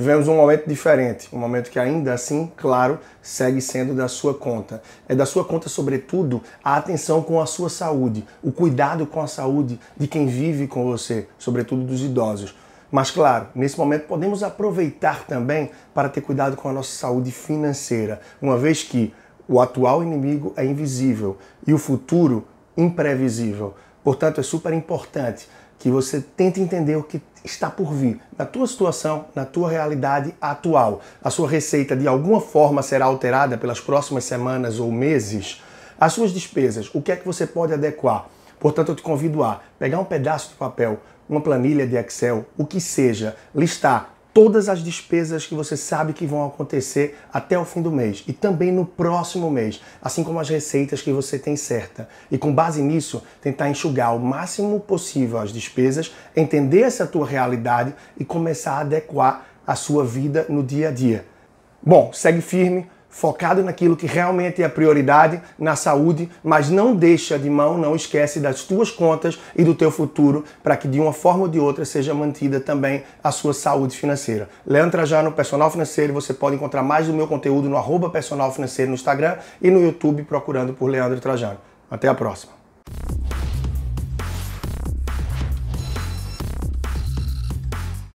vivemos um momento diferente, um momento que ainda assim, claro, segue sendo da sua conta. É da sua conta, sobretudo, a atenção com a sua saúde, o cuidado com a saúde de quem vive com você, sobretudo dos idosos. Mas, claro, nesse momento podemos aproveitar também para ter cuidado com a nossa saúde financeira, uma vez que o atual inimigo é invisível e o futuro imprevisível. Portanto, é super importante que você tente entender o que está por vir na tua situação, na tua realidade atual. A sua receita de alguma forma será alterada pelas próximas semanas ou meses. As suas despesas, o que é que você pode adequar? Portanto, eu te convido a pegar um pedaço de papel, uma planilha de Excel, o que seja, listar todas as despesas que você sabe que vão acontecer até o fim do mês e também no próximo mês, assim como as receitas que você tem certa. E com base nisso, tentar enxugar o máximo possível as despesas, entender essa tua realidade e começar a adequar a sua vida no dia a dia. Bom, segue firme focado naquilo que realmente é a prioridade, na saúde, mas não deixa de mão, não esquece das tuas contas e do teu futuro para que de uma forma ou de outra seja mantida também a sua saúde financeira. Leandro Trajano, personal financeiro, você pode encontrar mais do meu conteúdo no arroba personal financeiro no Instagram e no YouTube procurando por Leandro Trajano. Até a próxima.